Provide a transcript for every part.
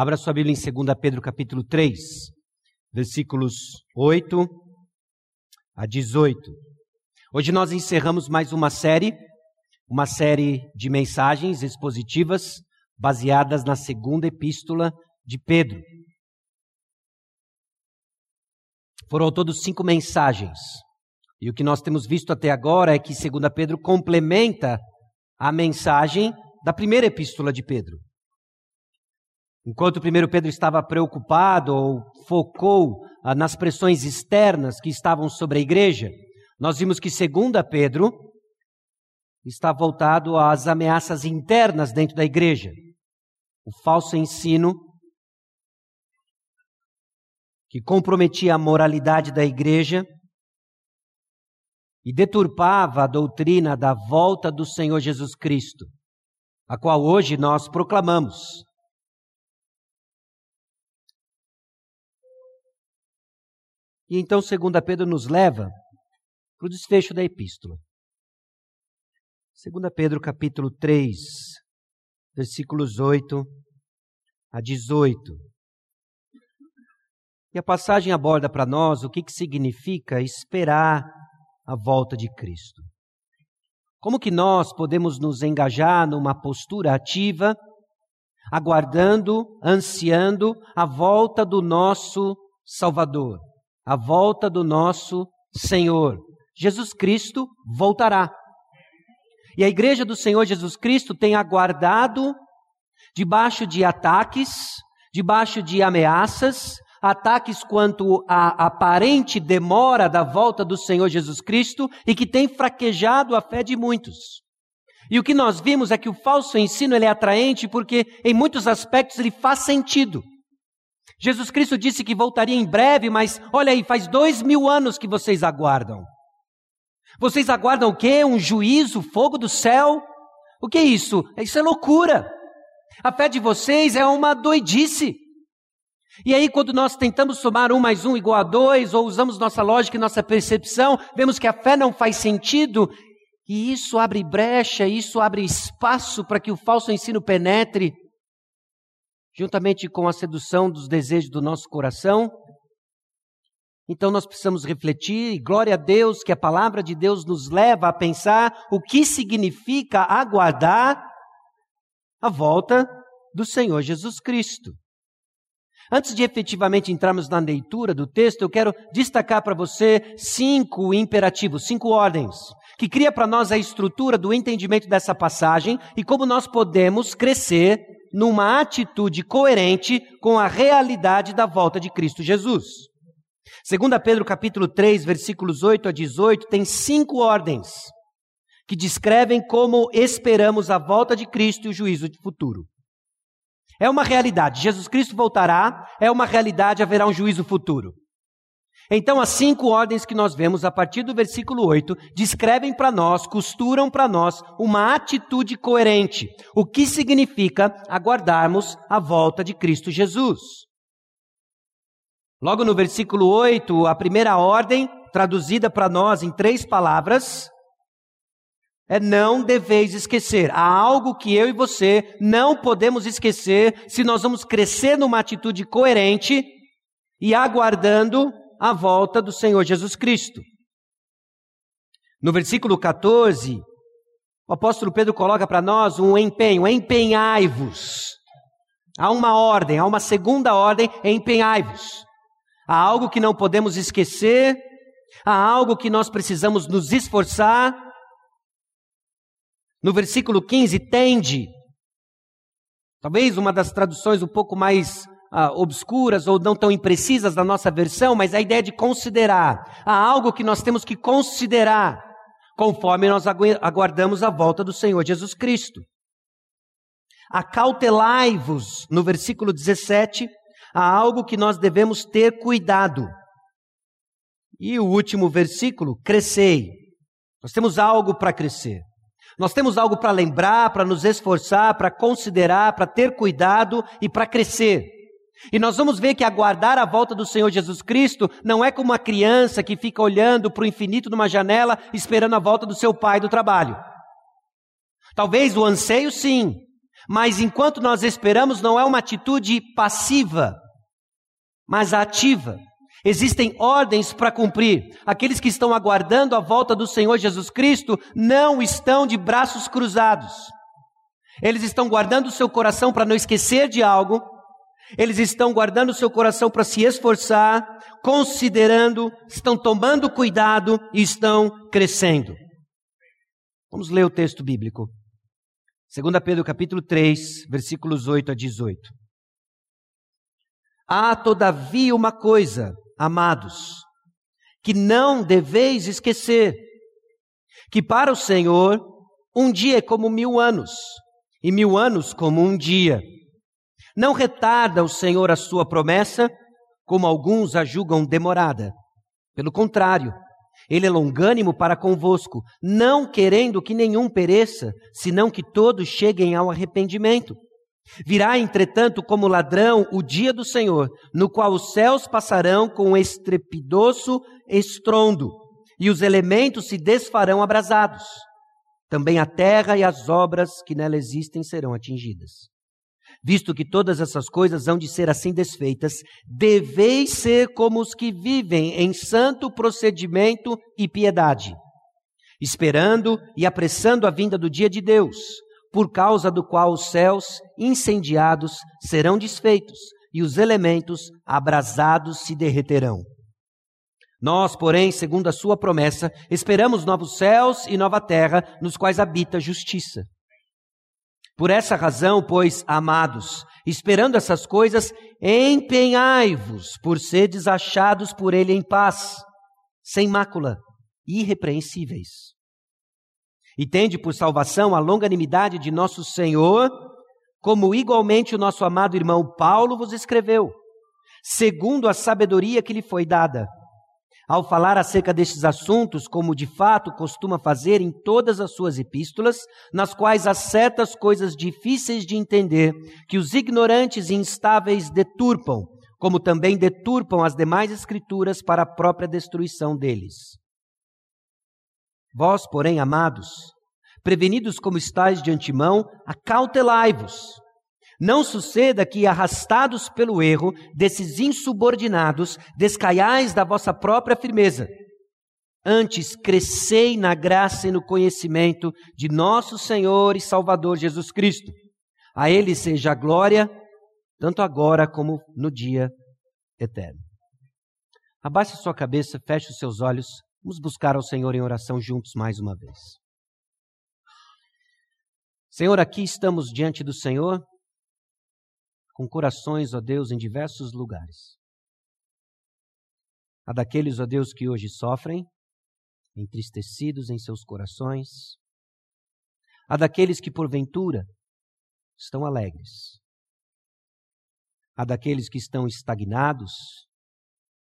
Abra sua Bíblia em 2 Pedro capítulo 3, versículos 8 a 18. Hoje nós encerramos mais uma série, uma série de mensagens expositivas baseadas na segunda epístola de Pedro. Foram ao todo cinco mensagens. E o que nós temos visto até agora é que 2 Pedro complementa a mensagem da primeira epístola de Pedro. Enquanto primeiro Pedro estava preocupado ou focou ah, nas pressões externas que estavam sobre a igreja, nós vimos que segunda Pedro está voltado às ameaças internas dentro da igreja. O falso ensino que comprometia a moralidade da igreja e deturpava a doutrina da volta do Senhor Jesus Cristo, a qual hoje nós proclamamos. E então, segunda Pedro nos leva para o desfecho da epístola. Segunda Pedro capítulo 3, versículos 8 a 18. E a passagem aborda para nós o que, que significa esperar a volta de Cristo. Como que nós podemos nos engajar numa postura ativa, aguardando, ansiando a volta do nosso Salvador? A volta do nosso Senhor. Jesus Cristo voltará. E a igreja do Senhor Jesus Cristo tem aguardado debaixo de ataques, debaixo de ameaças, ataques quanto à aparente demora da volta do Senhor Jesus Cristo e que tem fraquejado a fé de muitos. E o que nós vimos é que o falso ensino ele é atraente porque, em muitos aspectos, ele faz sentido. Jesus Cristo disse que voltaria em breve, mas olha aí, faz dois mil anos que vocês aguardam. Vocês aguardam o quê? Um juízo, fogo do céu? O que é isso? Isso é loucura. A fé de vocês é uma doidice. E aí, quando nós tentamos somar um mais um igual a dois, ou usamos nossa lógica e nossa percepção, vemos que a fé não faz sentido, e isso abre brecha, isso abre espaço para que o falso ensino penetre juntamente com a sedução dos desejos do nosso coração. Então nós precisamos refletir, e glória a Deus que a palavra de Deus nos leva a pensar o que significa aguardar a volta do Senhor Jesus Cristo. Antes de efetivamente entrarmos na leitura do texto, eu quero destacar para você cinco imperativos, cinco ordens, que cria para nós a estrutura do entendimento dessa passagem e como nós podemos crescer numa atitude coerente com a realidade da volta de Cristo Jesus. Segunda Pedro capítulo 3, versículos 8 a 18, tem cinco ordens que descrevem como esperamos a volta de Cristo e o juízo de futuro. É uma realidade, Jesus Cristo voltará, é uma realidade, haverá um juízo futuro. Então, as cinco ordens que nós vemos a partir do versículo 8 descrevem para nós, costuram para nós uma atitude coerente, o que significa aguardarmos a volta de Cristo Jesus. Logo no versículo 8, a primeira ordem, traduzida para nós em três palavras, é não deveis esquecer. Há algo que eu e você não podemos esquecer se nós vamos crescer numa atitude coerente e aguardando a volta do Senhor Jesus Cristo. No versículo 14, o apóstolo Pedro coloca para nós um empenho: empenhai-vos. Há uma ordem, há uma segunda ordem: empenhai-vos. Há algo que não podemos esquecer, há algo que nós precisamos nos esforçar. No versículo 15, tende. Talvez uma das traduções um pouco mais ah, obscuras ou não tão imprecisas da nossa versão, mas a ideia de considerar. Há algo que nós temos que considerar conforme nós aguardamos a volta do Senhor Jesus Cristo. Acautelai-vos, no versículo 17, há algo que nós devemos ter cuidado. E o último versículo, crescei. Nós temos algo para crescer. Nós temos algo para lembrar, para nos esforçar, para considerar, para ter cuidado e para crescer. E nós vamos ver que aguardar a volta do Senhor Jesus Cristo não é como uma criança que fica olhando para o infinito numa janela esperando a volta do seu pai do trabalho. Talvez o anseio sim, Mas enquanto nós esperamos, não é uma atitude passiva, mas ativa. Existem ordens para cumprir. Aqueles que estão aguardando a volta do Senhor Jesus Cristo não estão de braços cruzados. Eles estão guardando o seu coração para não esquecer de algo. Eles estão guardando seu coração para se esforçar, considerando, estão tomando cuidado e estão crescendo. Vamos ler o texto bíblico. 2 Pedro capítulo 3, versículos 8 a 18. Há todavia uma coisa, amados, que não deveis esquecer, que para o Senhor um dia é como mil anos, e mil anos como um dia. Não retarda o Senhor a sua promessa, como alguns a julgam demorada. Pelo contrário, ele é longânimo para convosco, não querendo que nenhum pereça, senão que todos cheguem ao arrependimento. Virá, entretanto, como ladrão o dia do Senhor, no qual os céus passarão com estrepidoso estrondo, e os elementos se desfarão abrasados. Também a terra e as obras que nela existem serão atingidas. Visto que todas essas coisas hão de ser assim desfeitas, deveis ser como os que vivem em santo procedimento e piedade, esperando e apressando a vinda do dia de Deus, por causa do qual os céus incendiados serão desfeitos e os elementos abrasados se derreterão. Nós, porém, segundo a sua promessa, esperamos novos céus e nova terra, nos quais habita justiça. Por essa razão, pois, amados, esperando essas coisas, empenhai-vos por seres achados por ele em paz, sem mácula, irrepreensíveis. E tende por salvação a longanimidade de nosso Senhor, como igualmente o nosso amado irmão Paulo vos escreveu, segundo a sabedoria que lhe foi dada ao falar acerca destes assuntos, como de fato costuma fazer em todas as suas epístolas, nas quais há certas coisas difíceis de entender, que os ignorantes e instáveis deturpam, como também deturpam as demais escrituras para a própria destruição deles. Vós, porém, amados, prevenidos como estáis de antemão, acautelai-vos não suceda que, arrastados pelo erro desses insubordinados, descaiais da vossa própria firmeza. Antes, crescei na graça e no conhecimento de nosso Senhor e Salvador Jesus Cristo. A Ele seja a glória, tanto agora como no dia eterno. Abaixe sua cabeça, feche os seus olhos. Vamos buscar ao Senhor em oração juntos mais uma vez. Senhor, aqui estamos diante do Senhor com corações, ó Deus, em diversos lugares. Há daqueles, ó Deus, que hoje sofrem, entristecidos em seus corações. Há daqueles que, porventura, estão alegres. Há daqueles que estão estagnados,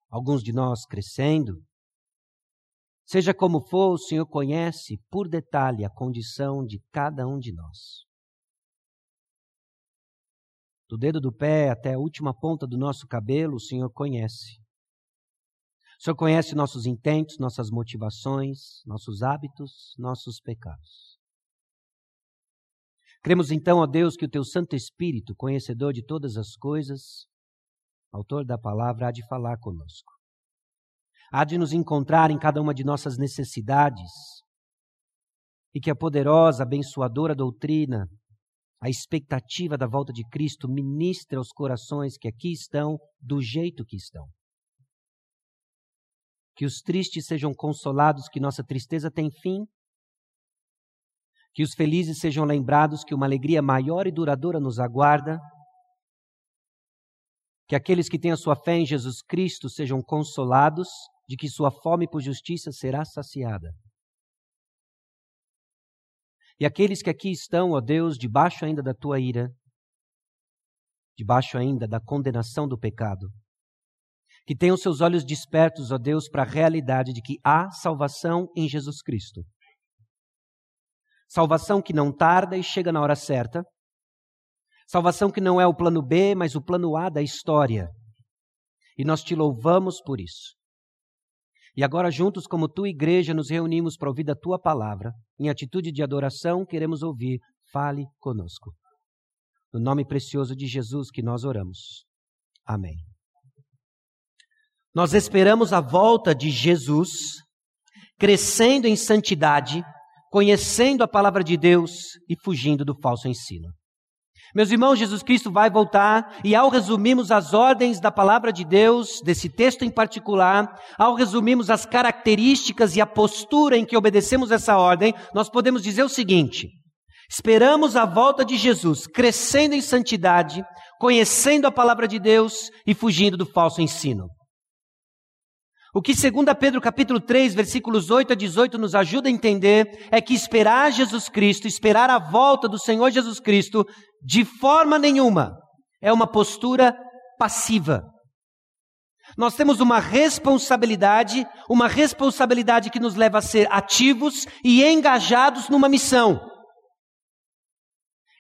alguns de nós crescendo. Seja como for, o Senhor conhece por detalhe a condição de cada um de nós do dedo do pé até a última ponta do nosso cabelo, o Senhor conhece. O Senhor conhece nossos intentos, nossas motivações, nossos hábitos, nossos pecados. Cremos então, ó Deus, que o teu Santo Espírito, conhecedor de todas as coisas, autor da palavra, há de falar conosco. Há de nos encontrar em cada uma de nossas necessidades e que a poderosa, abençoadora doutrina a expectativa da volta de Cristo ministra aos corações que aqui estão do jeito que estão. Que os tristes sejam consolados, que nossa tristeza tem fim. Que os felizes sejam lembrados que uma alegria maior e duradoura nos aguarda. Que aqueles que têm a sua fé em Jesus Cristo sejam consolados de que sua fome por justiça será saciada. E aqueles que aqui estão, ó Deus, debaixo ainda da tua ira, debaixo ainda da condenação do pecado, que tenham seus olhos despertos, ó Deus, para a realidade de que há salvação em Jesus Cristo. Salvação que não tarda e chega na hora certa. Salvação que não é o plano B, mas o plano A da história. E nós te louvamos por isso. E agora, juntos, como tua igreja, nos reunimos para ouvir da tua palavra. Em atitude de adoração, queremos ouvir. Fale conosco. No nome precioso de Jesus que nós oramos. Amém. Nós esperamos a volta de Jesus, crescendo em santidade, conhecendo a palavra de Deus e fugindo do falso ensino. Meus irmãos, Jesus Cristo vai voltar e ao resumirmos as ordens da palavra de Deus, desse texto em particular, ao resumirmos as características e a postura em que obedecemos essa ordem, nós podemos dizer o seguinte: esperamos a volta de Jesus, crescendo em santidade, conhecendo a palavra de Deus e fugindo do falso ensino. O que 2 Pedro capítulo 3, versículos 8 a 18 nos ajuda a entender é que esperar Jesus Cristo, esperar a volta do Senhor Jesus Cristo, de forma nenhuma é uma postura passiva. Nós temos uma responsabilidade, uma responsabilidade que nos leva a ser ativos e engajados numa missão.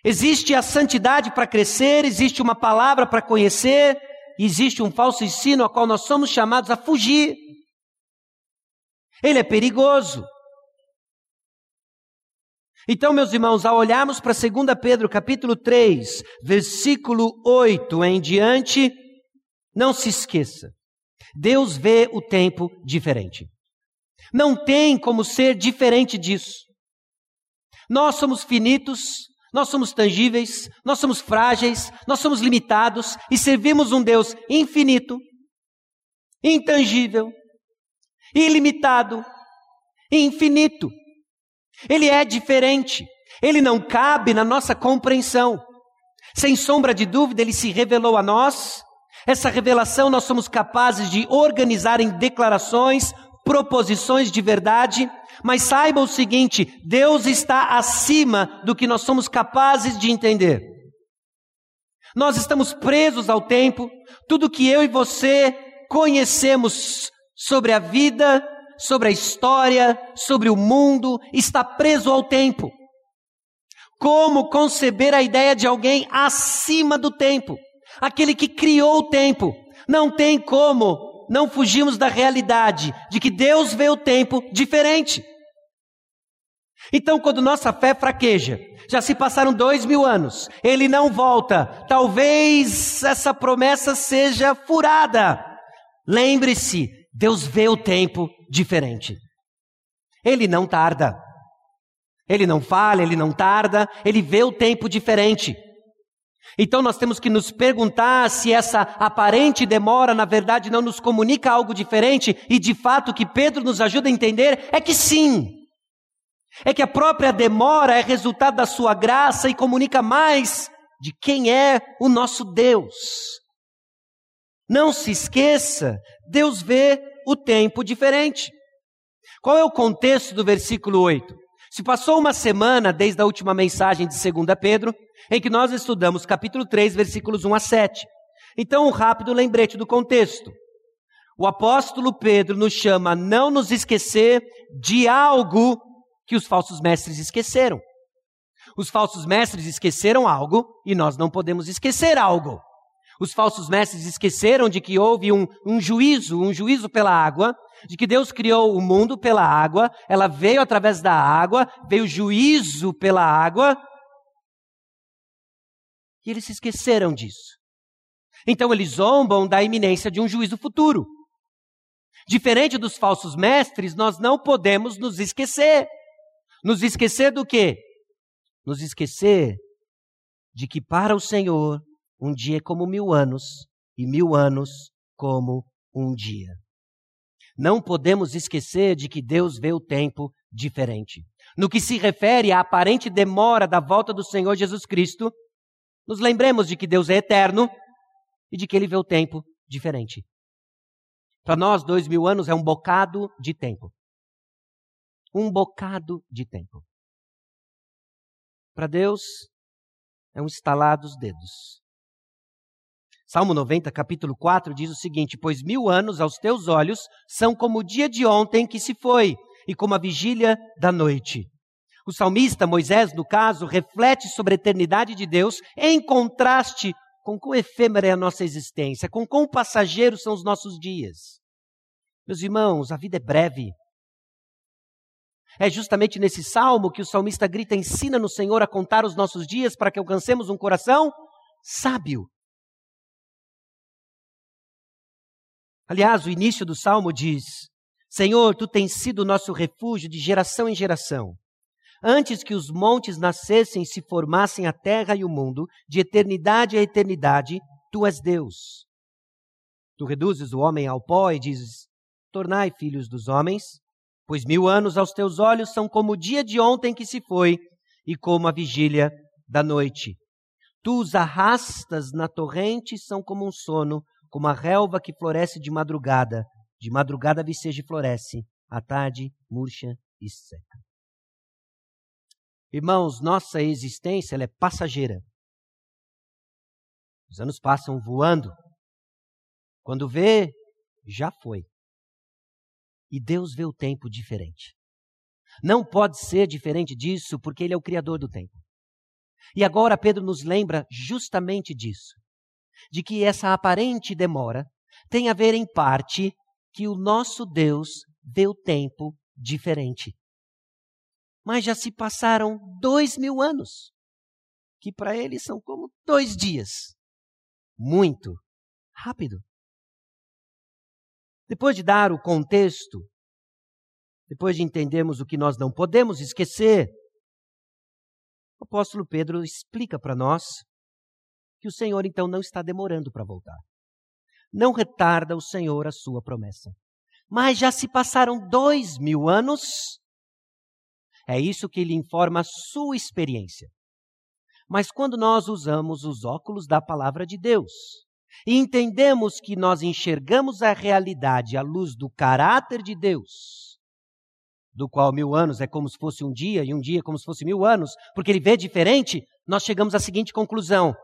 Existe a santidade para crescer, existe uma palavra para conhecer, existe um falso ensino a qual nós somos chamados a fugir. Ele é perigoso. Então, meus irmãos, ao olharmos para 2 Pedro capítulo 3, versículo 8 em diante, não se esqueça. Deus vê o tempo diferente. Não tem como ser diferente disso. Nós somos finitos, nós somos tangíveis, nós somos frágeis, nós somos limitados e servimos um Deus infinito, intangível, ilimitado, infinito. Ele é diferente, ele não cabe na nossa compreensão. Sem sombra de dúvida, ele se revelou a nós. Essa revelação nós somos capazes de organizar em declarações, proposições de verdade, mas saiba o seguinte: Deus está acima do que nós somos capazes de entender. Nós estamos presos ao tempo, tudo que eu e você conhecemos sobre a vida, sobre a história, sobre o mundo, está preso ao tempo. Como conceber a ideia de alguém acima do tempo? Aquele que criou o tempo. Não tem como não fugimos da realidade de que Deus vê o tempo diferente. Então, quando nossa fé fraqueja, já se passaram dois mil anos, ele não volta, talvez essa promessa seja furada. Lembre-se, Deus vê o tempo diferente. Ele não tarda. Ele não falha, ele não tarda, ele vê o tempo diferente. Então nós temos que nos perguntar se essa aparente demora, na verdade, não nos comunica algo diferente, e de fato o que Pedro nos ajuda a entender é que sim. É que a própria demora é resultado da sua graça e comunica mais de quem é o nosso Deus. Não se esqueça, Deus vê o tempo diferente. Qual é o contexto do versículo 8? Se passou uma semana desde a última mensagem de 2 Pedro, em que nós estudamos capítulo 3, versículos 1 a 7. Então, um rápido lembrete do contexto. O apóstolo Pedro nos chama a não nos esquecer de algo que os falsos mestres esqueceram. Os falsos mestres esqueceram algo e nós não podemos esquecer algo. Os falsos mestres esqueceram de que houve um, um juízo, um juízo pela água, de que Deus criou o mundo pela água, ela veio através da água, veio juízo pela água, e eles se esqueceram disso. Então eles zombam da iminência de um juízo futuro. Diferente dos falsos mestres, nós não podemos nos esquecer. Nos esquecer do quê? Nos esquecer de que para o Senhor um dia é como mil anos e mil anos como um dia. Não podemos esquecer de que Deus vê o tempo diferente. No que se refere à aparente demora da volta do Senhor Jesus Cristo, nos lembremos de que Deus é eterno e de que Ele vê o tempo diferente. Para nós, dois mil anos é um bocado de tempo um bocado de tempo. Para Deus, é um estalar dos dedos. Salmo 90, capítulo 4, diz o seguinte: Pois mil anos aos teus olhos são como o dia de ontem que se foi, e como a vigília da noite. O salmista, Moisés, no caso, reflete sobre a eternidade de Deus em contraste com quão efêmera é a nossa existência, com quão passageiros são os nossos dias. Meus irmãos, a vida é breve. É justamente nesse salmo que o salmista grita: ensina no Senhor a contar os nossos dias para que alcancemos um coração sábio. Aliás, o início do salmo diz: Senhor, tu tens sido nosso refúgio de geração em geração. Antes que os montes nascessem e se formassem a terra e o mundo, de eternidade a eternidade, tu és Deus. Tu reduzes o homem ao pó e dizes: Tornai filhos dos homens, pois mil anos aos teus olhos são como o dia de ontem que se foi e como a vigília da noite. Tu os arrastas na torrente, são como um sono, como a relva que floresce de madrugada. De madrugada viceja e floresce, à tarde murcha e seca. Irmãos, nossa existência é passageira. Os anos passam voando. Quando vê, já foi. E Deus vê o tempo diferente. Não pode ser diferente disso, porque Ele é o Criador do tempo. E agora Pedro nos lembra justamente disso, de que essa aparente demora tem a ver em parte que o nosso Deus vê o tempo diferente. Mas já se passaram dois mil anos, que para ele são como dois dias. Muito rápido. Depois de dar o contexto, depois de entendermos o que nós não podemos esquecer, o apóstolo Pedro explica para nós que o Senhor então não está demorando para voltar. Não retarda o Senhor a sua promessa. Mas já se passaram dois mil anos. É isso que ele informa a sua experiência. Mas quando nós usamos os óculos da palavra de Deus e entendemos que nós enxergamos a realidade à luz do caráter de Deus, do qual mil anos é como se fosse um dia e um dia como se fosse mil anos, porque ele vê diferente, nós chegamos à seguinte conclusão: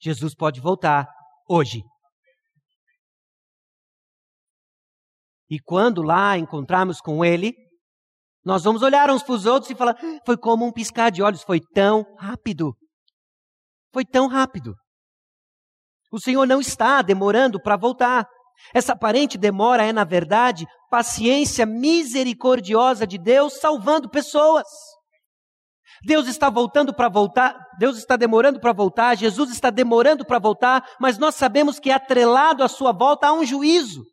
Jesus pode voltar hoje. E quando lá encontrarmos com ele, nós vamos olhar uns para os outros e falar: foi como um piscar de olhos, foi tão rápido. Foi tão rápido. O Senhor não está demorando para voltar. Essa aparente demora é, na verdade, paciência misericordiosa de Deus salvando pessoas. Deus está voltando para voltar, Deus está demorando para voltar, Jesus está demorando para voltar, mas nós sabemos que atrelado à sua volta há um juízo.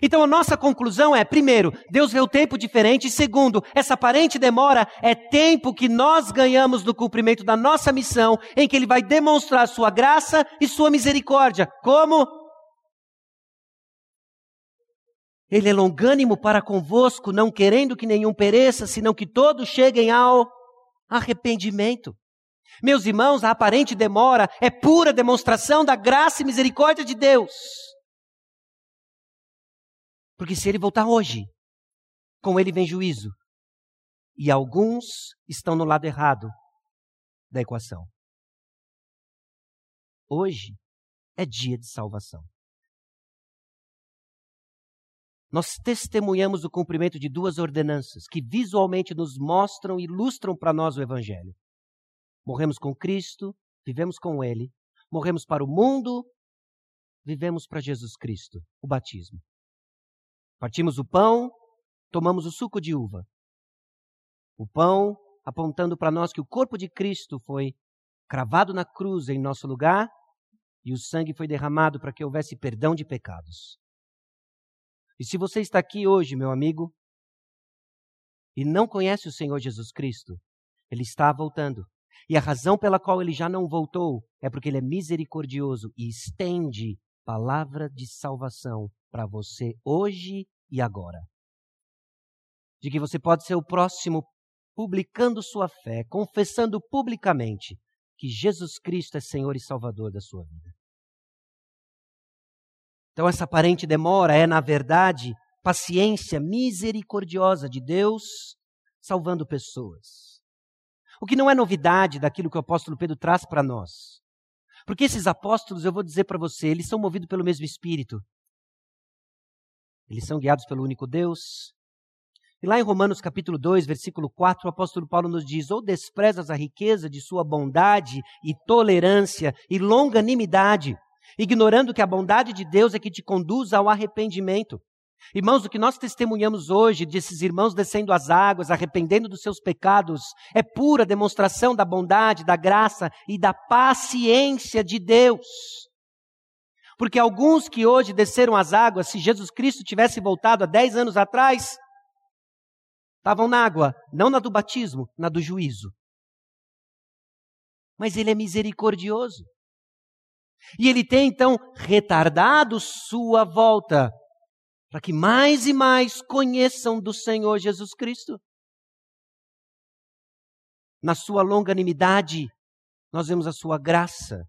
Então a nossa conclusão é, primeiro, Deus vê o tempo diferente, e segundo, essa aparente demora é tempo que nós ganhamos no cumprimento da nossa missão, em que Ele vai demonstrar sua graça e sua misericórdia. Como? Ele é longânimo para convosco, não querendo que nenhum pereça, senão que todos cheguem ao arrependimento. Meus irmãos, a aparente demora é pura demonstração da graça e misericórdia de Deus. Porque se ele voltar hoje, com ele vem juízo. E alguns estão no lado errado da equação. Hoje é dia de salvação nós testemunhamos o cumprimento de duas ordenanças que visualmente nos mostram e ilustram para nós o Evangelho. Morremos com Cristo, vivemos com Ele, morremos para o mundo, vivemos para Jesus Cristo, o batismo. Partimos o pão, tomamos o suco de uva. O pão apontando para nós que o corpo de Cristo foi cravado na cruz em nosso lugar e o sangue foi derramado para que houvesse perdão de pecados. E se você está aqui hoje, meu amigo, e não conhece o Senhor Jesus Cristo, ele está voltando. E a razão pela qual ele já não voltou é porque ele é misericordioso e estende palavra de salvação para você hoje e agora. De que você pode ser o próximo publicando sua fé, confessando publicamente que Jesus Cristo é Senhor e Salvador da sua vida. Então, essa aparente demora é, na verdade, paciência misericordiosa de Deus salvando pessoas. O que não é novidade daquilo que o apóstolo Pedro traz para nós. Porque esses apóstolos, eu vou dizer para você, eles são movidos pelo mesmo Espírito. Eles são guiados pelo único Deus. E lá em Romanos capítulo 2, versículo 4, o apóstolo Paulo nos diz: Ou desprezas a riqueza de sua bondade e tolerância e longanimidade, ignorando que a bondade de Deus é que te conduz ao arrependimento. Irmãos, o que nós testemunhamos hoje desses irmãos descendo as águas, arrependendo dos seus pecados, é pura demonstração da bondade, da graça e da paciência de Deus. Porque alguns que hoje desceram as águas, se Jesus Cristo tivesse voltado há dez anos atrás, estavam na água, não na do batismo, na do juízo. Mas Ele é misericordioso. E Ele tem então retardado sua volta para que mais e mais conheçam do Senhor Jesus Cristo. Na sua longanimidade, nós vemos a sua graça.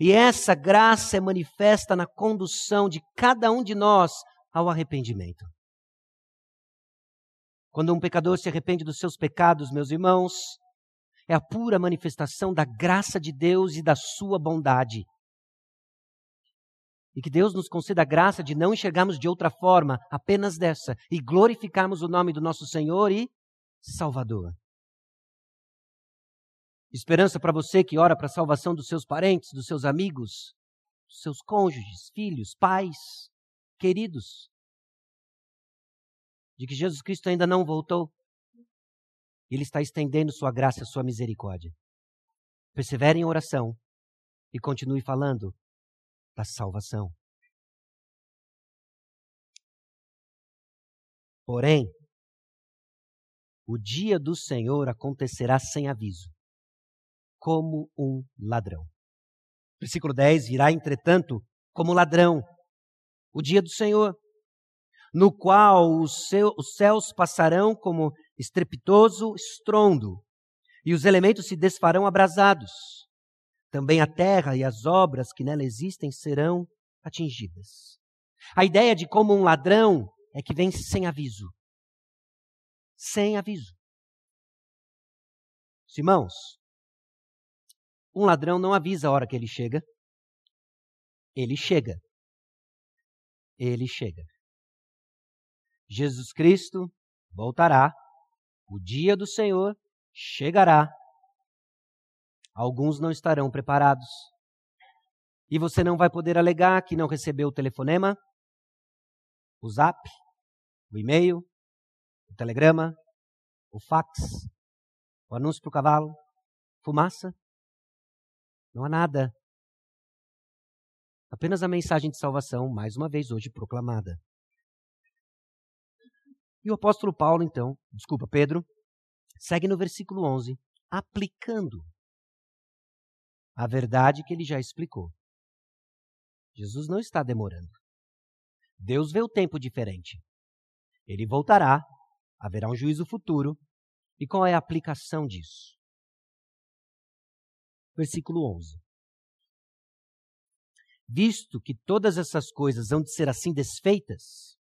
E essa graça é manifesta na condução de cada um de nós ao arrependimento. Quando um pecador se arrepende dos seus pecados, meus irmãos, é a pura manifestação da graça de Deus e da sua bondade. E que Deus nos conceda a graça de não enxergarmos de outra forma, apenas dessa, e glorificarmos o nome do nosso Senhor e Salvador. Esperança para você que ora para a salvação dos seus parentes, dos seus amigos, dos seus cônjuges, filhos, pais, queridos. De que Jesus Cristo ainda não voltou. Ele está estendendo sua graça, sua misericórdia. Persevere em oração e continue falando da salvação. Porém, o dia do Senhor acontecerá sem aviso, como um ladrão. Versículo 10: Virá, entretanto, como ladrão, o dia do Senhor, no qual os, seu, os céus passarão como estrepitoso estrondo, e os elementos se desfarão abrasados também a terra e as obras que nela existem serão atingidas. A ideia de como um ladrão é que vem sem aviso. Sem aviso. Irmãos, um ladrão não avisa a hora que ele chega. Ele chega. Ele chega. Jesus Cristo voltará. O dia do Senhor chegará Alguns não estarão preparados. E você não vai poder alegar que não recebeu o telefonema, o zap, o e-mail, o telegrama, o fax, o anúncio para o cavalo, fumaça. Não há nada. Apenas a mensagem de salvação, mais uma vez hoje proclamada. E o apóstolo Paulo, então, desculpa, Pedro, segue no versículo 11, aplicando a verdade que ele já explicou. Jesus não está demorando. Deus vê o tempo diferente. Ele voltará, haverá um juízo futuro. E qual é a aplicação disso? Versículo 11. Visto que todas essas coisas hão de ser assim desfeitas,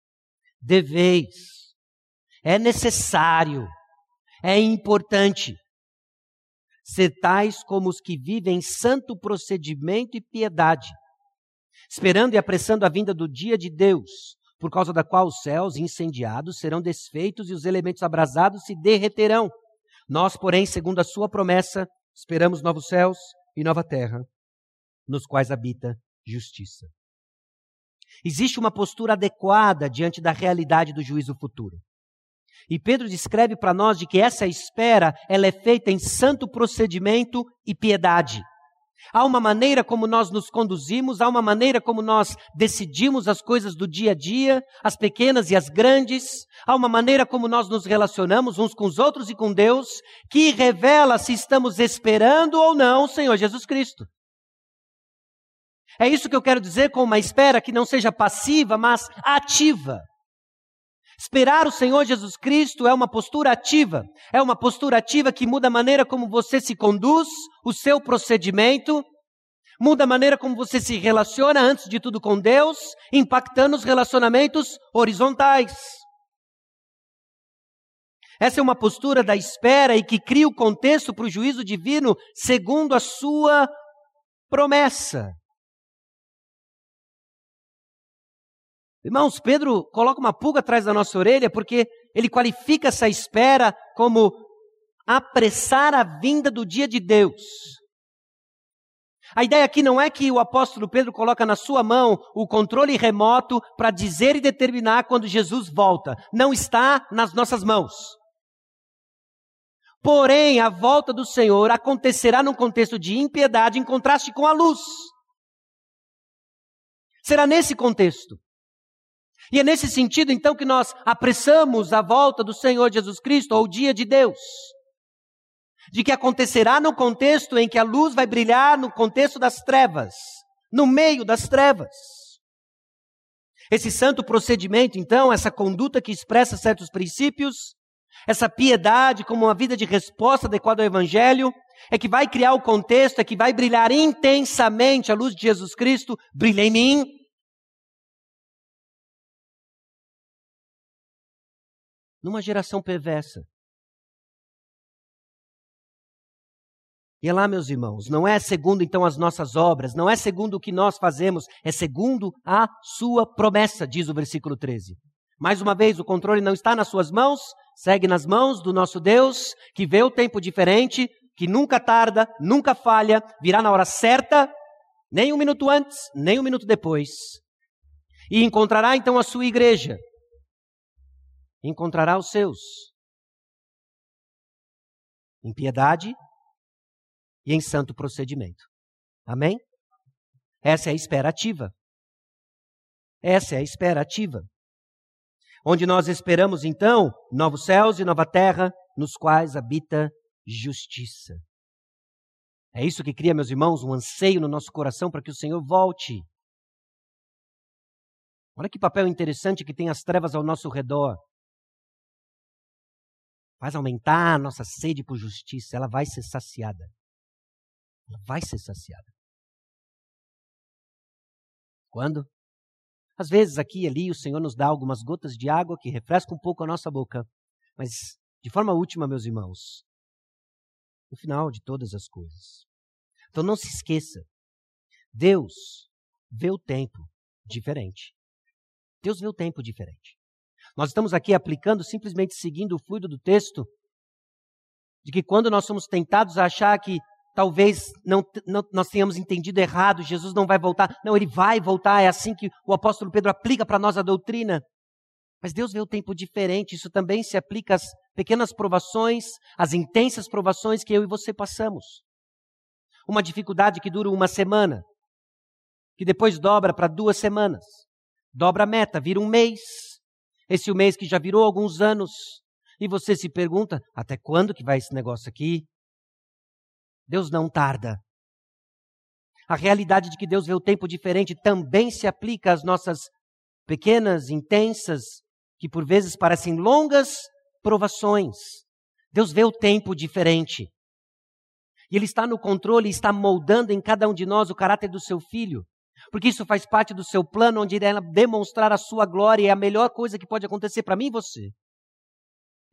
deveis, é necessário, é importante ser tais como os que vivem em santo procedimento e piedade, esperando e apressando a vinda do dia de Deus, por causa da qual os céus incendiados serão desfeitos e os elementos abrasados se derreterão. Nós, porém, segundo a sua promessa, esperamos novos céus e nova terra, nos quais habita justiça. Existe uma postura adequada diante da realidade do juízo futuro. E Pedro descreve para nós de que essa espera, ela é feita em santo procedimento e piedade. Há uma maneira como nós nos conduzimos, há uma maneira como nós decidimos as coisas do dia a dia, as pequenas e as grandes, há uma maneira como nós nos relacionamos uns com os outros e com Deus, que revela se estamos esperando ou não o Senhor Jesus Cristo. É isso que eu quero dizer com uma espera que não seja passiva, mas ativa. Esperar o Senhor Jesus Cristo é uma postura ativa, é uma postura ativa que muda a maneira como você se conduz, o seu procedimento, muda a maneira como você se relaciona antes de tudo com Deus, impactando os relacionamentos horizontais. Essa é uma postura da espera e que cria o contexto para o juízo divino segundo a sua promessa. Irmãos, Pedro coloca uma pulga atrás da nossa orelha porque ele qualifica essa espera como apressar a vinda do dia de Deus. A ideia aqui não é que o apóstolo Pedro coloca na sua mão o controle remoto para dizer e determinar quando Jesus volta. Não está nas nossas mãos. Porém, a volta do Senhor acontecerá num contexto de impiedade em contraste com a luz. Será nesse contexto. E é nesse sentido, então, que nós apressamos a volta do Senhor Jesus Cristo ao dia de Deus de que acontecerá no contexto em que a luz vai brilhar no contexto das trevas, no meio das trevas. Esse santo procedimento, então, essa conduta que expressa certos princípios, essa piedade como uma vida de resposta adequada ao Evangelho, é que vai criar o contexto, é que vai brilhar intensamente a luz de Jesus Cristo, brilha em mim. Numa geração perversa, E é lá, meus irmãos, não é segundo então as nossas obras, não é segundo o que nós fazemos, é segundo a sua promessa, diz o versículo 13. Mais uma vez, o controle não está nas suas mãos, segue nas mãos do nosso Deus, que vê o tempo diferente, que nunca tarda, nunca falha, virá na hora certa, nem um minuto antes, nem um minuto depois. E encontrará então a sua igreja, encontrará os seus, em piedade, e em santo procedimento. Amém? Essa é a esperativa. Essa é a esperativa. Onde nós esperamos, então, novos céus e nova terra, nos quais habita justiça. É isso que cria, meus irmãos, um anseio no nosso coração para que o Senhor volte. Olha que papel interessante que tem as trevas ao nosso redor. Faz aumentar a nossa sede por justiça, ela vai ser saciada. Ela vai ser saciada. Quando? Às vezes aqui e ali o Senhor nos dá algumas gotas de água que refrescam um pouco a nossa boca. Mas, de forma última, meus irmãos, no final de todas as coisas. Então não se esqueça, Deus vê o tempo diferente. Deus vê o tempo diferente. Nós estamos aqui aplicando, simplesmente seguindo o fluido do texto, de que quando nós somos tentados a achar que talvez não, não, nós tenhamos entendido errado, Jesus não vai voltar. Não, ele vai voltar, é assim que o apóstolo Pedro aplica para nós a doutrina. Mas Deus vê o tempo diferente, isso também se aplica às pequenas provações, às intensas provações que eu e você passamos. Uma dificuldade que dura uma semana, que depois dobra para duas semanas, dobra a meta, vira um mês. Esse mês que já virou alguns anos, e você se pergunta: até quando que vai esse negócio aqui? Deus não tarda. A realidade de que Deus vê o tempo diferente também se aplica às nossas pequenas, intensas, que por vezes parecem longas provações. Deus vê o tempo diferente. E Ele está no controle e está moldando em cada um de nós o caráter do seu filho. Porque isso faz parte do seu plano, onde irá demonstrar a sua glória e é a melhor coisa que pode acontecer para mim e você.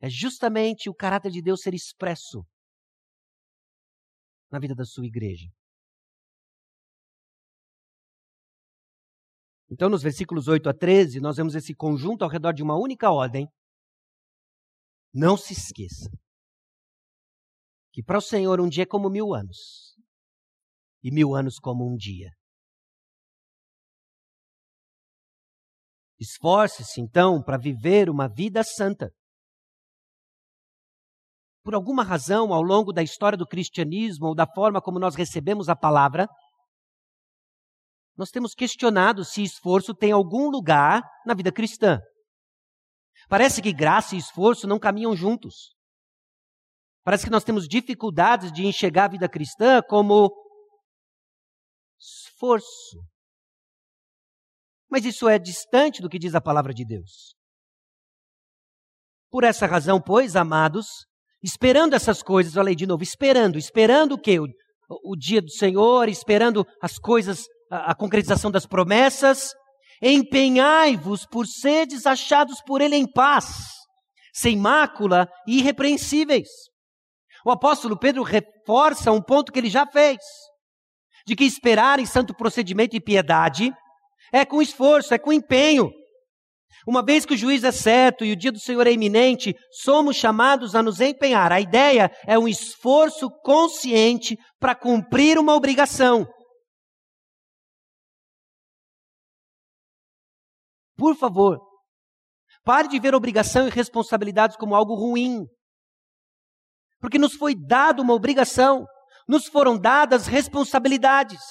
É justamente o caráter de Deus ser expresso na vida da sua igreja. Então, nos versículos 8 a 13, nós vemos esse conjunto ao redor de uma única ordem. Não se esqueça que para o Senhor um dia é como mil anos, e mil anos como um dia. Esforce-se, então, para viver uma vida santa por alguma razão, ao longo da história do cristianismo ou da forma como nós recebemos a palavra, nós temos questionado se esforço tem algum lugar na vida cristã. Parece que graça e esforço não caminham juntos. Parece que nós temos dificuldades de enxergar a vida cristã como esforço. Mas isso é distante do que diz a palavra de Deus. Por essa razão, pois, amados, esperando essas coisas, olha aí de novo, esperando, esperando o quê? O, o dia do Senhor, esperando as coisas, a, a concretização das promessas. Empenhai-vos por seres achados por Ele em paz, sem mácula e irrepreensíveis. O apóstolo Pedro reforça um ponto que ele já fez, de que esperar em santo procedimento e piedade é com esforço, é com empenho. Uma vez que o juiz é certo e o dia do Senhor é iminente, somos chamados a nos empenhar. A ideia é um esforço consciente para cumprir uma obrigação. Por favor, pare de ver obrigação e responsabilidades como algo ruim. Porque nos foi dada uma obrigação, nos foram dadas responsabilidades.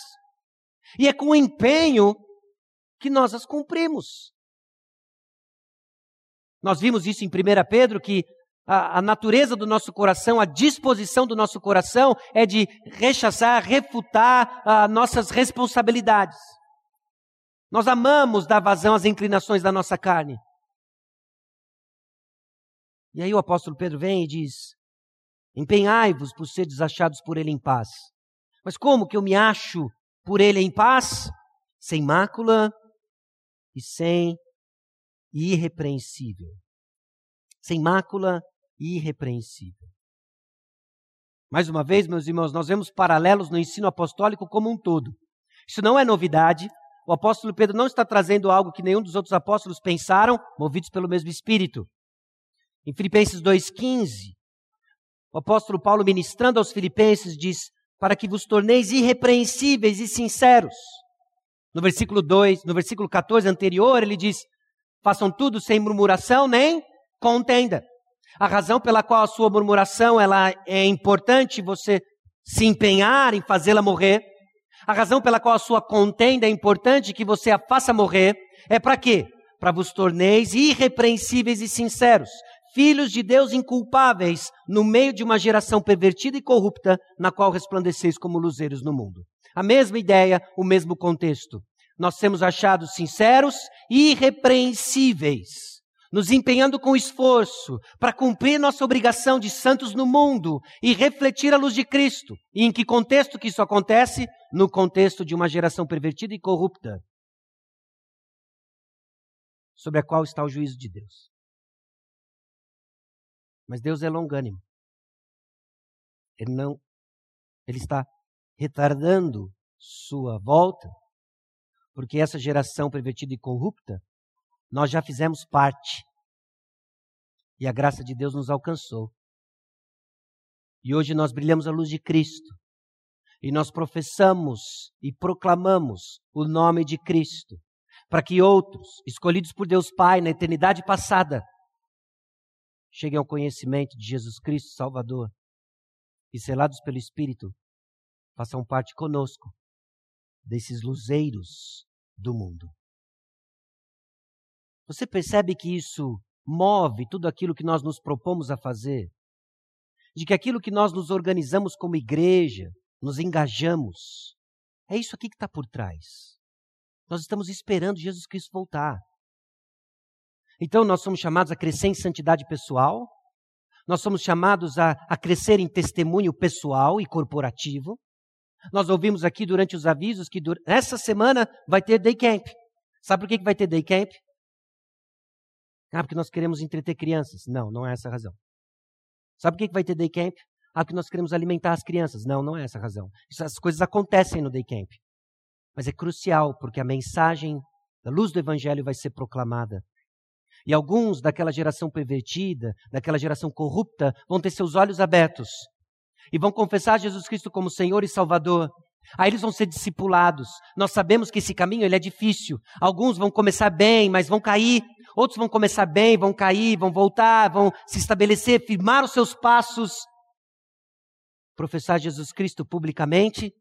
E é com empenho que nós as cumprimos. Nós vimos isso em 1 Pedro, que a, a, natureza do nosso coração, a disposição do nosso coração é de rechaçar, refutar a, nossas responsabilidades. Nós amamos dar vazão às inclinações da nossa carne. E aí o apóstolo Pedro vem e diz: Empenhai-vos por ser desachados por ele em paz. Mas como que eu me acho por ele em paz? Sem mácula e sem irrepreensível. Sem mácula e irrepreensível. Mais uma vez, meus irmãos, nós vemos paralelos no ensino apostólico como um todo. Isso não é novidade. O apóstolo Pedro não está trazendo algo que nenhum dos outros apóstolos pensaram, movidos pelo mesmo Espírito. Em Filipenses 2,15, o apóstolo Paulo, ministrando aos Filipenses, diz: Para que vos torneis irrepreensíveis e sinceros. No versículo 2, no versículo 14 anterior, ele diz: Façam tudo sem murmuração nem contenda. A razão pela qual a sua murmuração ela é importante você se empenhar em fazê-la morrer. A razão pela qual a sua contenda é importante que você a faça morrer é para quê? Para vos torneis irrepreensíveis e sinceros, filhos de Deus inculpáveis no meio de uma geração pervertida e corrupta na qual resplandeceis como luzeiros no mundo. A mesma ideia, o mesmo contexto. Nós temos achados sinceros e irrepreensíveis nos empenhando com esforço para cumprir nossa obrigação de santos no mundo e refletir a luz de Cristo. E em que contexto que isso acontece? No contexto de uma geração pervertida e corrupta, sobre a qual está o juízo de Deus. Mas Deus é longânimo. Ele não ele está retardando sua volta, porque essa geração pervertida e corrupta nós já fizemos parte. E a graça de Deus nos alcançou. E hoje nós brilhamos a luz de Cristo. E nós professamos e proclamamos o nome de Cristo, para que outros, escolhidos por Deus Pai na eternidade passada, cheguem ao conhecimento de Jesus Cristo Salvador e, selados pelo Espírito, façam parte conosco desses luzeiros do mundo. Você percebe que isso move tudo aquilo que nós nos propomos a fazer? De que aquilo que nós nos organizamos como igreja, nos engajamos, é isso aqui que está por trás. Nós estamos esperando Jesus Cristo voltar. Então, nós somos chamados a crescer em santidade pessoal, nós somos chamados a, a crescer em testemunho pessoal e corporativo. Nós ouvimos aqui durante os avisos que essa semana vai ter day camp. Sabe por que, que vai ter day camp? Ah, porque nós queremos entreter crianças. Não, não é essa a razão. Sabe por que vai ter day camp? Ah, porque nós queremos alimentar as crianças. Não, não é essa a razão. Essas coisas acontecem no day camp. Mas é crucial, porque a mensagem da luz do Evangelho vai ser proclamada. E alguns daquela geração pervertida, daquela geração corrupta, vão ter seus olhos abertos e vão confessar Jesus Cristo como Senhor e Salvador. Aí eles vão ser discipulados. Nós sabemos que esse caminho ele é difícil. Alguns vão começar bem, mas vão cair. Outros vão começar bem, vão cair, vão voltar, vão se estabelecer, firmar os seus passos, professar Jesus Cristo publicamente,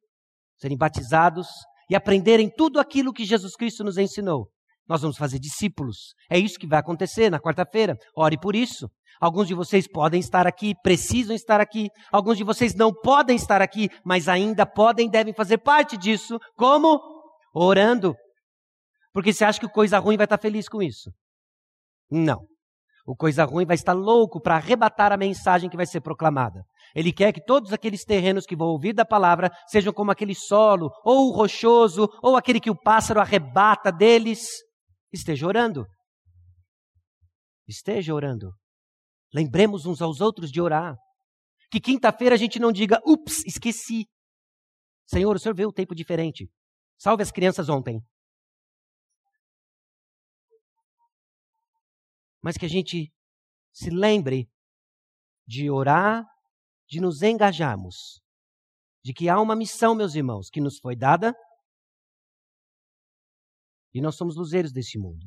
serem batizados e aprenderem tudo aquilo que Jesus Cristo nos ensinou. Nós vamos fazer discípulos. É isso que vai acontecer na quarta-feira. Ore por isso. Alguns de vocês podem estar aqui, precisam estar aqui. Alguns de vocês não podem estar aqui, mas ainda podem devem fazer parte disso. Como? Orando. Porque você acha que coisa ruim vai estar feliz com isso? Não. O coisa ruim vai estar louco para arrebatar a mensagem que vai ser proclamada. Ele quer que todos aqueles terrenos que vão ouvir da palavra sejam como aquele solo, ou rochoso, ou aquele que o pássaro arrebata deles. Esteja orando. Esteja orando. Lembremos uns aos outros de orar. Que quinta-feira a gente não diga, ups, esqueci. Senhor, o senhor vê o tempo diferente. Salve as crianças ontem. mas que a gente se lembre de orar, de nos engajarmos, de que há uma missão, meus irmãos, que nos foi dada e nós somos luzeiros deste mundo.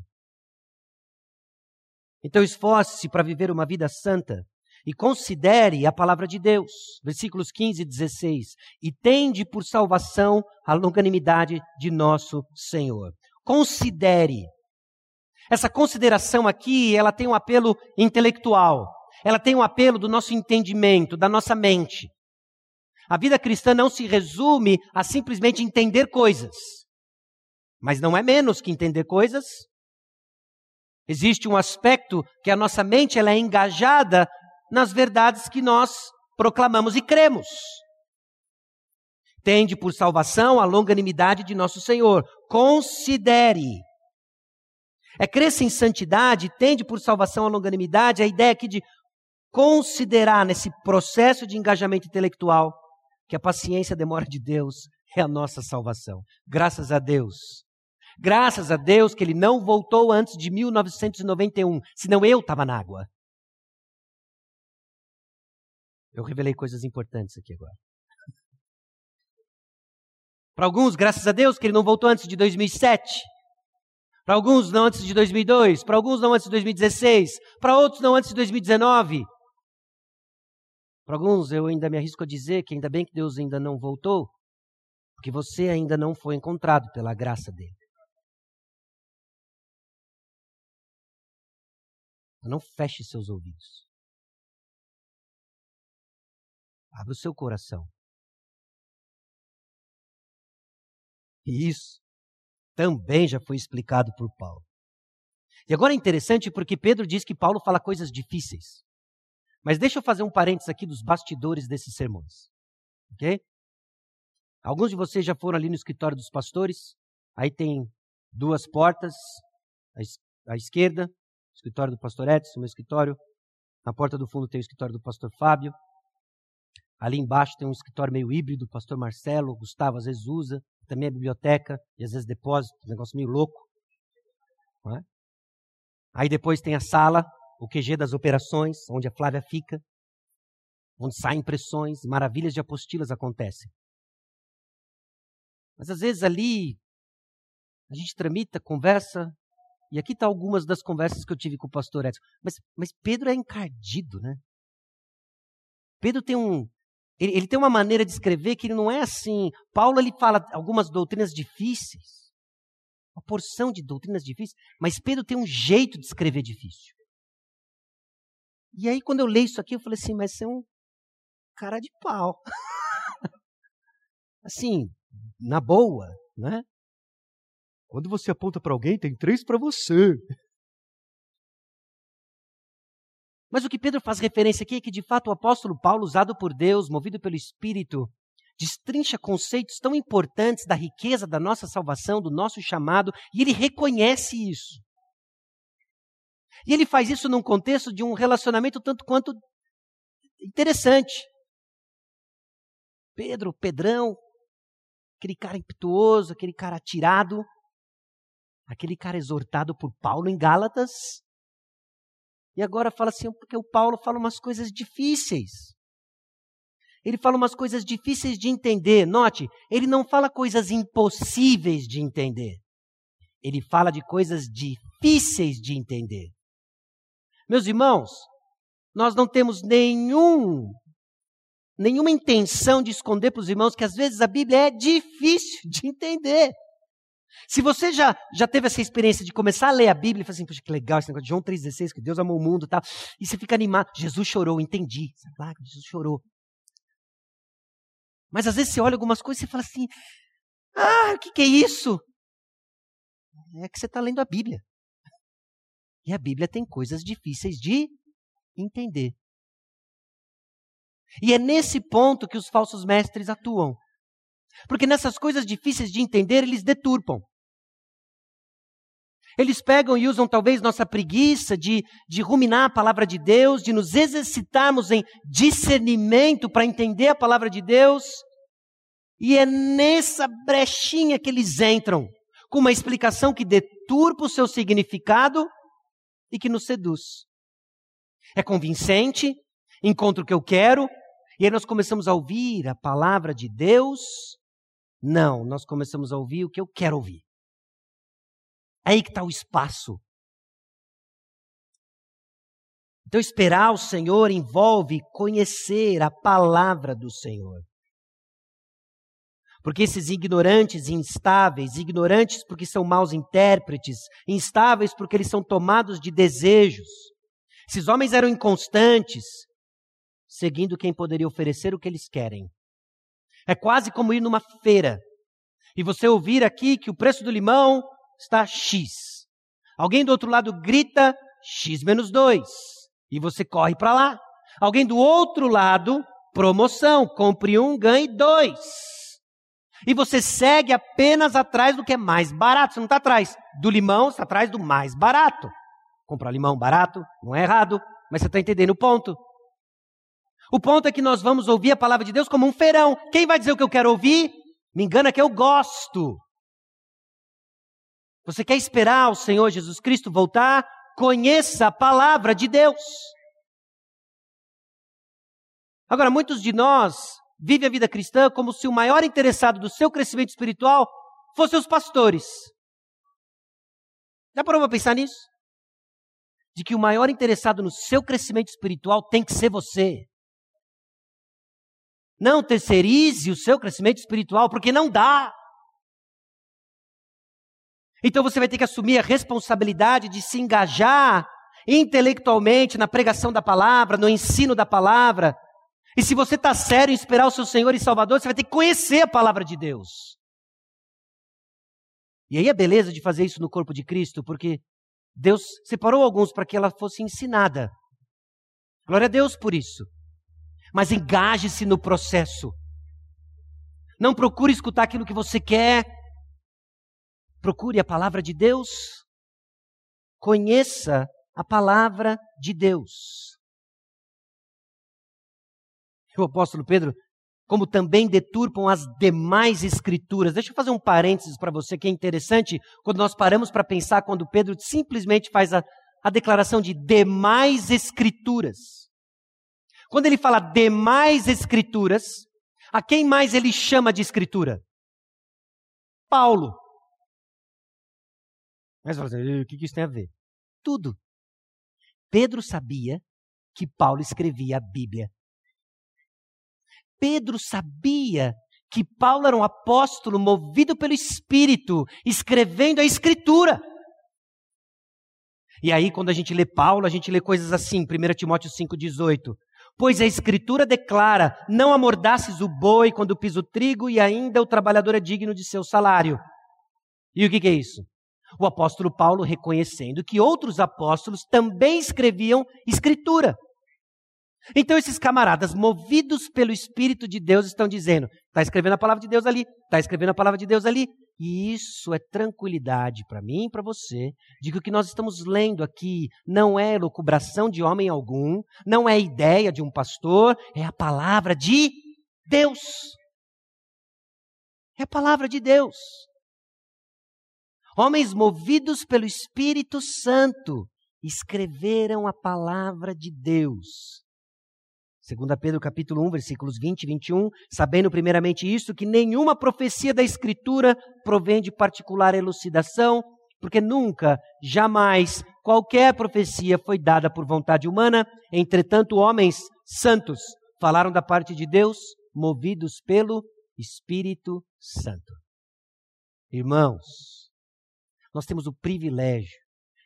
Então esforce-se para viver uma vida santa e considere a palavra de Deus. Versículos 15 e 16. E tende por salvação a longanimidade de nosso Senhor. Considere. Essa consideração aqui, ela tem um apelo intelectual. Ela tem um apelo do nosso entendimento, da nossa mente. A vida cristã não se resume a simplesmente entender coisas. Mas não é menos que entender coisas. Existe um aspecto que a nossa mente ela é engajada nas verdades que nós proclamamos e cremos. Tende por salvação a longanimidade de nosso Senhor. Considere. É crescer em santidade, tende por salvação a longanimidade, a ideia aqui de considerar nesse processo de engajamento intelectual que a paciência demora de Deus é a nossa salvação. Graças a Deus. Graças a Deus que ele não voltou antes de 1991, senão eu estava na água. Eu revelei coisas importantes aqui agora. Para alguns, graças a Deus que ele não voltou antes de 2007. Para alguns, não antes de 2002. Para alguns, não antes de 2016. Para outros, não antes de 2019. Para alguns, eu ainda me arrisco a dizer que ainda bem que Deus ainda não voltou, porque você ainda não foi encontrado pela graça dele. Não feche seus ouvidos. Abra o seu coração. E isso também já foi explicado por Paulo. E agora é interessante porque Pedro diz que Paulo fala coisas difíceis. Mas deixa eu fazer um parênteses aqui dos bastidores desses sermões. Ok? Alguns de vocês já foram ali no escritório dos pastores. Aí tem duas portas. À esquerda, escritório do pastor Edson, meu escritório. Na porta do fundo tem o escritório do pastor Fábio. Ali embaixo tem um escritório meio híbrido, o pastor Marcelo, o Gustavo às vezes usa. Também a biblioteca e às vezes depósito, um negócio meio louco. É? Aí depois tem a sala, o QG das operações, onde a Flávia fica, onde saem impressões, maravilhas de apostilas acontecem. Mas às vezes ali a gente tramita, conversa, e aqui estão tá algumas das conversas que eu tive com o pastor Edson. Mas, mas Pedro é encardido, né? Pedro tem um. Ele, ele, tem uma maneira de escrever que ele não é assim. Paulo ele fala algumas doutrinas difíceis, uma porção de doutrinas difíceis, mas Pedro tem um jeito de escrever difícil. E aí, quando eu leio isso aqui, eu falei assim, mas você é um cara de pau. assim, na boa, né? Quando você aponta para alguém, tem três para você. Mas o que Pedro faz referência aqui é que, de fato, o apóstolo Paulo, usado por Deus, movido pelo Espírito, destrincha conceitos tão importantes da riqueza da nossa salvação, do nosso chamado, e ele reconhece isso. E ele faz isso num contexto de um relacionamento tanto quanto interessante. Pedro, Pedrão, aquele cara impetuoso, aquele cara atirado, aquele cara exortado por Paulo em Gálatas. E agora fala assim, porque o Paulo fala umas coisas difíceis. Ele fala umas coisas difíceis de entender. Note, ele não fala coisas impossíveis de entender. Ele fala de coisas difíceis de entender. Meus irmãos, nós não temos nenhum nenhuma intenção de esconder para os irmãos que às vezes a Bíblia é difícil de entender. Se você já, já teve essa experiência de começar a ler a Bíblia e falar assim, poxa, que legal esse negócio de João 3,16, que Deus amou o mundo e tal, e você fica animado, Jesus chorou, entendi. Ah, Jesus chorou. Mas às vezes você olha algumas coisas e fala assim, ah, o que, que é isso? É que você está lendo a Bíblia. E a Bíblia tem coisas difíceis de entender. E é nesse ponto que os falsos mestres atuam. Porque nessas coisas difíceis de entender, eles deturpam. Eles pegam e usam talvez nossa preguiça de, de ruminar a palavra de Deus, de nos exercitarmos em discernimento para entender a palavra de Deus. E é nessa brechinha que eles entram, com uma explicação que deturpa o seu significado e que nos seduz. É convincente, encontro o que eu quero, e aí nós começamos a ouvir a palavra de Deus. Não, nós começamos a ouvir o que eu quero ouvir. É aí que está o espaço. Então, esperar o Senhor envolve conhecer a palavra do Senhor. Porque esses ignorantes e instáveis, ignorantes porque são maus intérpretes, instáveis porque eles são tomados de desejos, esses homens eram inconstantes, seguindo quem poderia oferecer o que eles querem. É quase como ir numa feira e você ouvir aqui que o preço do limão está X. Alguém do outro lado grita X menos 2 e você corre para lá. Alguém do outro lado, promoção, compre um, ganhe dois. E você segue apenas atrás do que é mais barato. Você não está atrás do limão, está atrás do mais barato. Comprar limão barato não é errado, mas você está entendendo o ponto. O ponto é que nós vamos ouvir a palavra de Deus como um feirão. Quem vai dizer o que eu quero ouvir? Me engana que eu gosto. Você quer esperar o Senhor Jesus Cristo voltar? Conheça a palavra de Deus. Agora, muitos de nós vivem a vida cristã como se o maior interessado do seu crescimento espiritual fossem os pastores. Já parou para pensar nisso? De que o maior interessado no seu crescimento espiritual tem que ser você. Não terceirize o seu crescimento espiritual, porque não dá. Então você vai ter que assumir a responsabilidade de se engajar intelectualmente na pregação da palavra, no ensino da palavra. E se você está sério em esperar o seu Senhor e Salvador, você vai ter que conhecer a palavra de Deus. E aí a beleza de fazer isso no corpo de Cristo, porque Deus separou alguns para que ela fosse ensinada. Glória a Deus por isso. Mas engaje-se no processo. Não procure escutar aquilo que você quer, Procure a palavra de Deus. Conheça a palavra de Deus. O apóstolo Pedro, como também deturpam as demais escrituras. Deixa eu fazer um parênteses para você que é interessante, quando nós paramos para pensar, quando Pedro simplesmente faz a, a declaração de demais escrituras. Quando ele fala demais escrituras, a quem mais ele chama de escritura? Paulo. Mas assim, o que isso tem a ver? Tudo. Pedro sabia que Paulo escrevia a Bíblia. Pedro sabia que Paulo era um apóstolo movido pelo Espírito, escrevendo a Escritura. E aí, quando a gente lê Paulo, a gente lê coisas assim, 1 Timóteo 5,18. Pois a Escritura declara: não amordaces o boi quando pisa o trigo, e ainda o trabalhador é digno de seu salário. E o que, que é isso? o apóstolo Paulo reconhecendo que outros apóstolos também escreviam escritura. Então esses camaradas, movidos pelo Espírito de Deus, estão dizendo: está escrevendo a palavra de Deus ali, está escrevendo a palavra de Deus ali. E isso é tranquilidade para mim e para você, de que o que nós estamos lendo aqui não é elucubração de homem algum, não é ideia de um pastor, é a palavra de Deus. É a palavra de Deus. Homens movidos pelo Espírito Santo escreveram a palavra de Deus. 2 Pedro capítulo 1, versículos 20 e 21, sabendo primeiramente isto, que nenhuma profecia da Escritura provém de particular elucidação, porque nunca, jamais, qualquer profecia foi dada por vontade humana, entretanto homens santos falaram da parte de Deus, movidos pelo Espírito Santo. Irmãos, nós temos o privilégio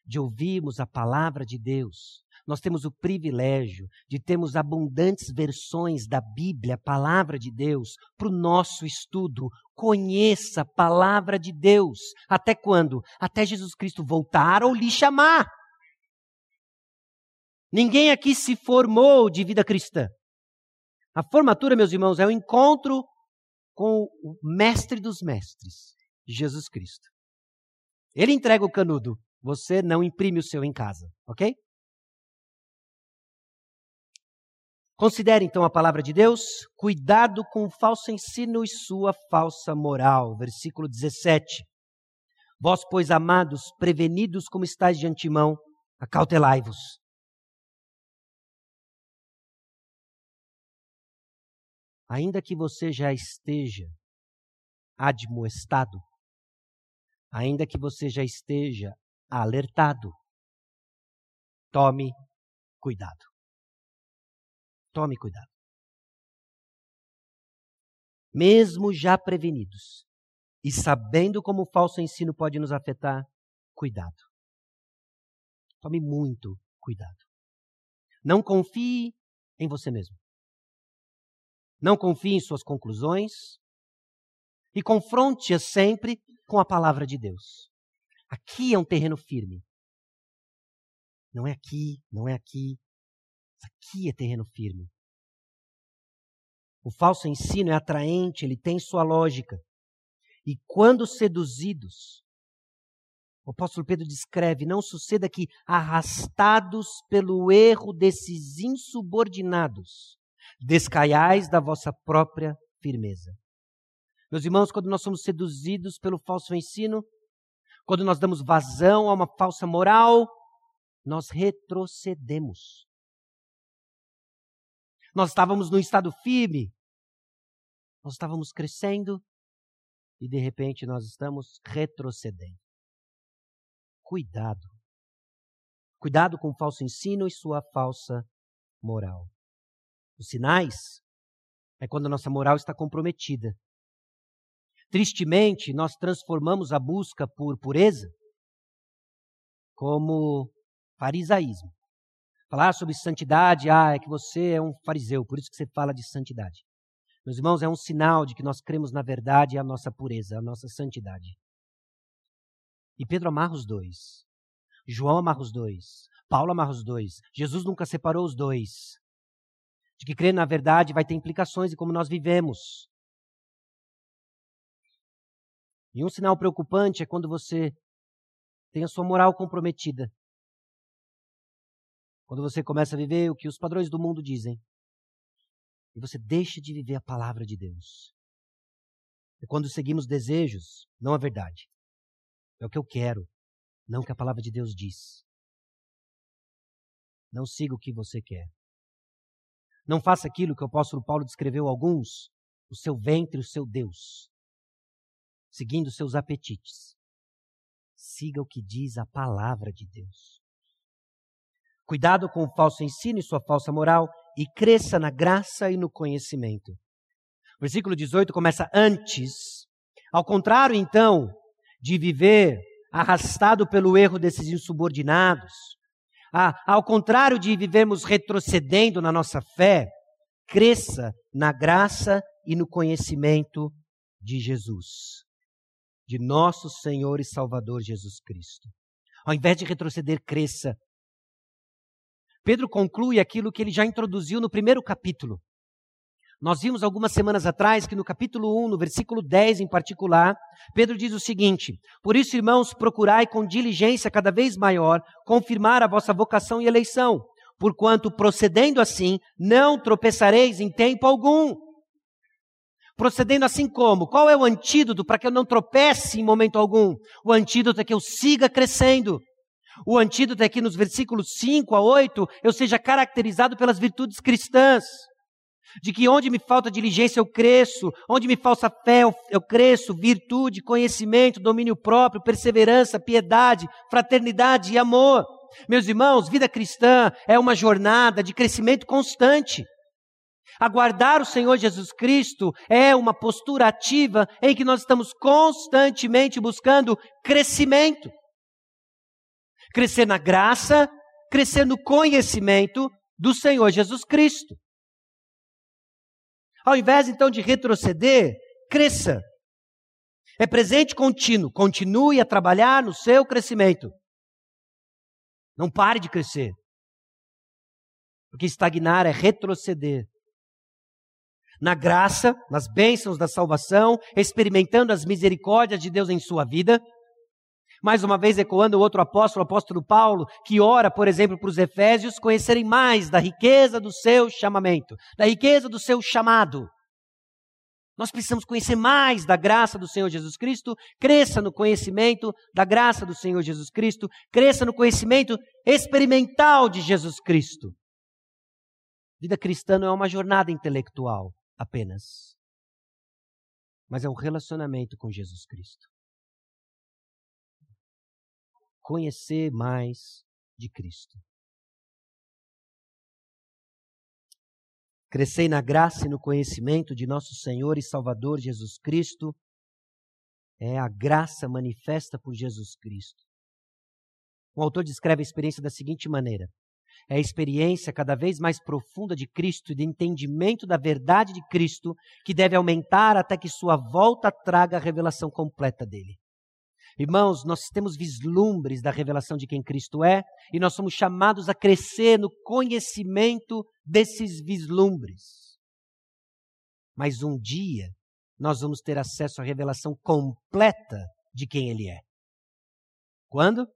de ouvirmos a palavra de Deus. Nós temos o privilégio de termos abundantes versões da Bíblia, a palavra de Deus, para o nosso estudo. Conheça a palavra de Deus. Até quando? Até Jesus Cristo voltar ou lhe chamar. Ninguém aqui se formou de vida cristã. A formatura, meus irmãos, é o encontro com o mestre dos mestres, Jesus Cristo. Ele entrega o canudo, você não imprime o seu em casa, ok? Considere então a palavra de Deus, cuidado com o falso ensino e sua falsa moral. Versículo 17. Vós, pois, amados, prevenidos como estáis de antemão, acautelai-vos. Ainda que você já esteja admoestado, ainda que você já esteja alertado. Tome cuidado. Tome cuidado. Mesmo já prevenidos e sabendo como o falso ensino pode nos afetar, cuidado. Tome muito cuidado. Não confie em você mesmo. Não confie em suas conclusões e confronte-as sempre com a palavra de Deus. Aqui é um terreno firme. Não é aqui, não é aqui. Aqui é terreno firme. O falso ensino é atraente, ele tem sua lógica. E quando seduzidos, o apóstolo Pedro descreve: não suceda que, arrastados pelo erro desses insubordinados, descaiais da vossa própria firmeza. Meus irmãos, quando nós somos seduzidos pelo falso ensino, quando nós damos vazão a uma falsa moral, nós retrocedemos. Nós estávamos no estado firme, nós estávamos crescendo e de repente nós estamos retrocedendo. Cuidado. Cuidado com o falso ensino e sua falsa moral. Os sinais é quando a nossa moral está comprometida. Tristemente, nós transformamos a busca por pureza como farisaísmo. Falar sobre santidade, ah, é que você é um fariseu, por isso que você fala de santidade. Meus irmãos, é um sinal de que nós cremos na verdade e a nossa pureza, a nossa santidade. E Pedro amarra os dois. João amarra os dois. Paulo amarra os dois. Jesus nunca separou os dois. De que crer na verdade vai ter implicações em como nós vivemos. E um sinal preocupante é quando você tem a sua moral comprometida. Quando você começa a viver o que os padrões do mundo dizem. E você deixa de viver a palavra de Deus. É quando seguimos desejos, não a verdade. É o que eu quero, não o que a palavra de Deus diz. Não siga o que você quer. Não faça aquilo que o apóstolo Paulo descreveu a alguns, o seu ventre, o seu Deus, seguindo seus apetites. Siga o que diz a palavra de Deus. Cuidado com o falso ensino e sua falsa moral e cresça na graça e no conhecimento. O versículo 18 começa antes. Ao contrário, então, de viver arrastado pelo erro desses insubordinados, ah, ao contrário de vivermos retrocedendo na nossa fé, cresça na graça e no conhecimento de Jesus, de nosso Senhor e Salvador Jesus Cristo. Ao invés de retroceder, cresça Pedro conclui aquilo que ele já introduziu no primeiro capítulo. Nós vimos algumas semanas atrás que no capítulo 1, no versículo 10 em particular, Pedro diz o seguinte: Por isso, irmãos, procurai com diligência cada vez maior confirmar a vossa vocação e eleição, porquanto procedendo assim, não tropeçareis em tempo algum. Procedendo assim como? Qual é o antídoto para que eu não tropece em momento algum? O antídoto é que eu siga crescendo. O antídoto é que nos versículos 5 a 8 eu seja caracterizado pelas virtudes cristãs. De que onde me falta diligência eu cresço, onde me falta fé eu, cresço, virtude, conhecimento, domínio próprio, perseverança, piedade, fraternidade e amor. Meus irmãos, vida cristã é uma jornada de crescimento constante. Aguardar o Senhor Jesus Cristo é uma postura ativa em que nós estamos constantemente buscando crescimento crescer na graça, crescer no conhecimento do Senhor Jesus Cristo. Ao invés então de retroceder, cresça. É presente contínuo, continue a trabalhar no seu crescimento. Não pare de crescer. Porque estagnar é retroceder. Na graça, nas bênçãos da salvação, experimentando as misericórdias de Deus em sua vida, mais uma vez ecoando o outro apóstolo, o apóstolo Paulo, que ora, por exemplo, para os Efésios conhecerem mais da riqueza do seu chamamento, da riqueza do seu chamado. Nós precisamos conhecer mais da graça do Senhor Jesus Cristo, cresça no conhecimento da graça do Senhor Jesus Cristo, cresça no conhecimento experimental de Jesus Cristo. Vida cristã não é uma jornada intelectual apenas, mas é um relacionamento com Jesus Cristo conhecer mais de Cristo. Crescei na graça e no conhecimento de nosso Senhor e Salvador Jesus Cristo. É a graça manifesta por Jesus Cristo. O autor descreve a experiência da seguinte maneira: é a experiência cada vez mais profunda de Cristo e de entendimento da verdade de Cristo que deve aumentar até que sua volta traga a revelação completa dele. Irmãos, nós temos vislumbres da revelação de quem Cristo é e nós somos chamados a crescer no conhecimento desses vislumbres. Mas um dia nós vamos ter acesso à revelação completa de quem Ele é. Quando?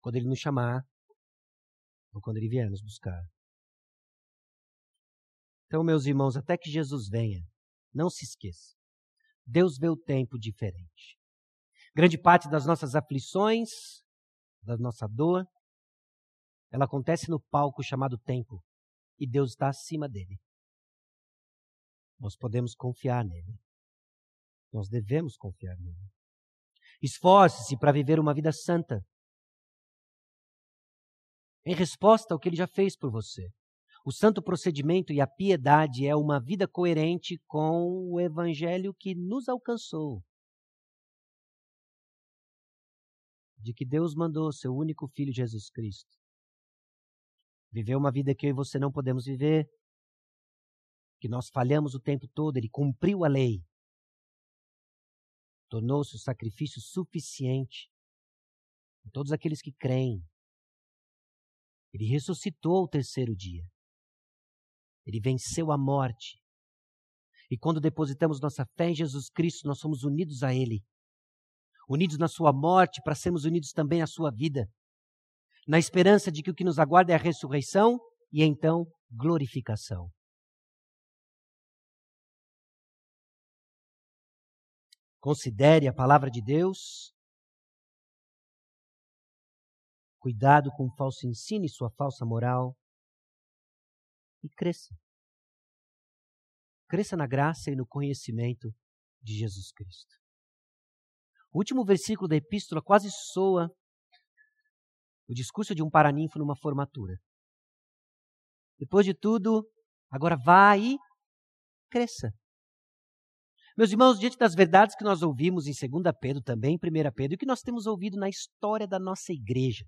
Quando Ele nos chamar ou quando Ele vier nos buscar. Então, meus irmãos, até que Jesus venha, não se esqueça. Deus vê o tempo diferente. Grande parte das nossas aflições, da nossa dor, ela acontece no palco chamado tempo. E Deus está acima dele. Nós podemos confiar nele. Nós devemos confiar nele. Esforce-se para viver uma vida santa. Em resposta ao que ele já fez por você. O santo procedimento e a piedade é uma vida coerente com o evangelho que nos alcançou. De que Deus mandou seu único filho Jesus Cristo. Viveu uma vida que eu e você não podemos viver, que nós falhamos o tempo todo, ele cumpriu a lei. Tornou-se o sacrifício suficiente para todos aqueles que creem ele ressuscitou ao terceiro dia. Ele venceu a morte. E quando depositamos nossa fé em Jesus Cristo, nós somos unidos a Ele. Unidos na Sua morte, para sermos unidos também à Sua vida. Na esperança de que o que nos aguarda é a ressurreição e então glorificação. Considere a palavra de Deus Cuidado com o falso ensino e sua falsa moral. E cresça. Cresça na graça e no conhecimento de Jesus Cristo. O último versículo da epístola quase soa o discurso de um paraninfo numa formatura. Depois de tudo, agora vá e cresça. Meus irmãos, diante das verdades que nós ouvimos em 2 Pedro, também em 1 Pedro, e que nós temos ouvido na história da nossa igreja,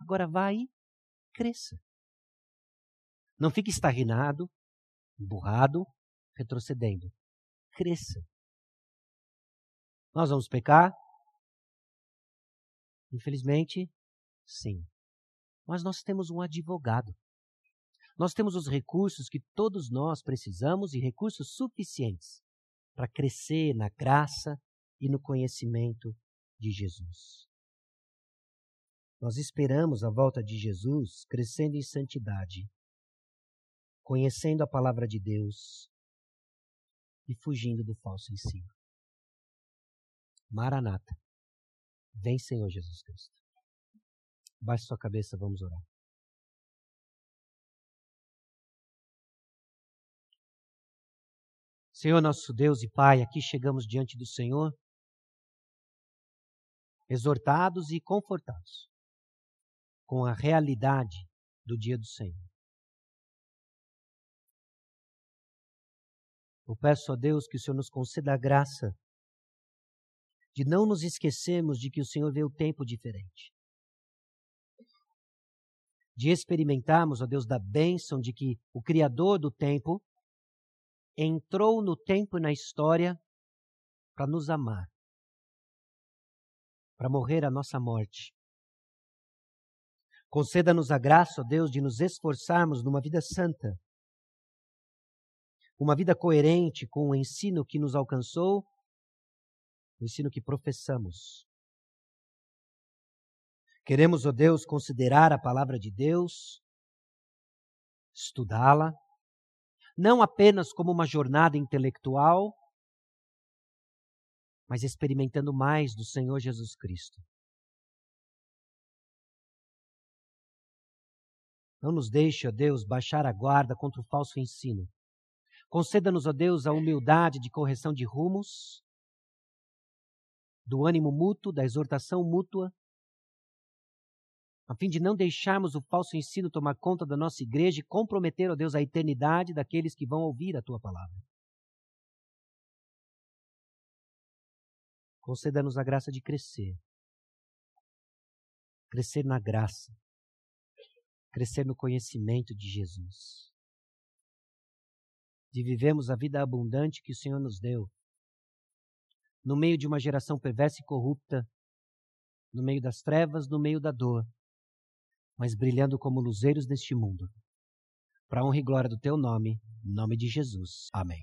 Agora vai e cresça. Não fique estagnado, emburrado, retrocedendo. Cresça. Nós vamos pecar? Infelizmente, sim. Mas nós temos um advogado. Nós temos os recursos que todos nós precisamos e recursos suficientes para crescer na graça e no conhecimento de Jesus. Nós esperamos a volta de Jesus crescendo em santidade, conhecendo a palavra de Deus e fugindo do falso ensino. Maranata. Vem, Senhor Jesus Cristo. Baixe sua cabeça, vamos orar. Senhor nosso Deus e Pai, aqui chegamos diante do Senhor, exortados e confortados com a realidade do dia do Senhor. Eu peço a Deus que o Senhor nos conceda a graça de não nos esquecermos de que o Senhor vê o tempo diferente. De experimentarmos, ó Deus, da bênção de que o Criador do tempo entrou no tempo e na história para nos amar, para morrer a nossa morte, Conceda-nos a graça, ó Deus, de nos esforçarmos numa vida santa, uma vida coerente com o ensino que nos alcançou, o ensino que professamos. Queremos, ó Deus, considerar a palavra de Deus, estudá-la, não apenas como uma jornada intelectual, mas experimentando mais do Senhor Jesus Cristo. Não nos deixe, ó Deus, baixar a guarda contra o falso ensino. Conceda-nos, ó Deus, a humildade de correção de rumos, do ânimo mútuo, da exortação mútua, a fim de não deixarmos o falso ensino tomar conta da nossa igreja e comprometer, ó oh Deus, a eternidade daqueles que vão ouvir a tua palavra. Conceda-nos a graça de crescer. Crescer na graça. Crescer no conhecimento de Jesus. De vivemos a vida abundante que o Senhor nos deu. No meio de uma geração perversa e corrupta, no meio das trevas, no meio da dor, mas brilhando como luzeiros neste mundo. Para honra e glória do teu nome, em nome de Jesus. Amém.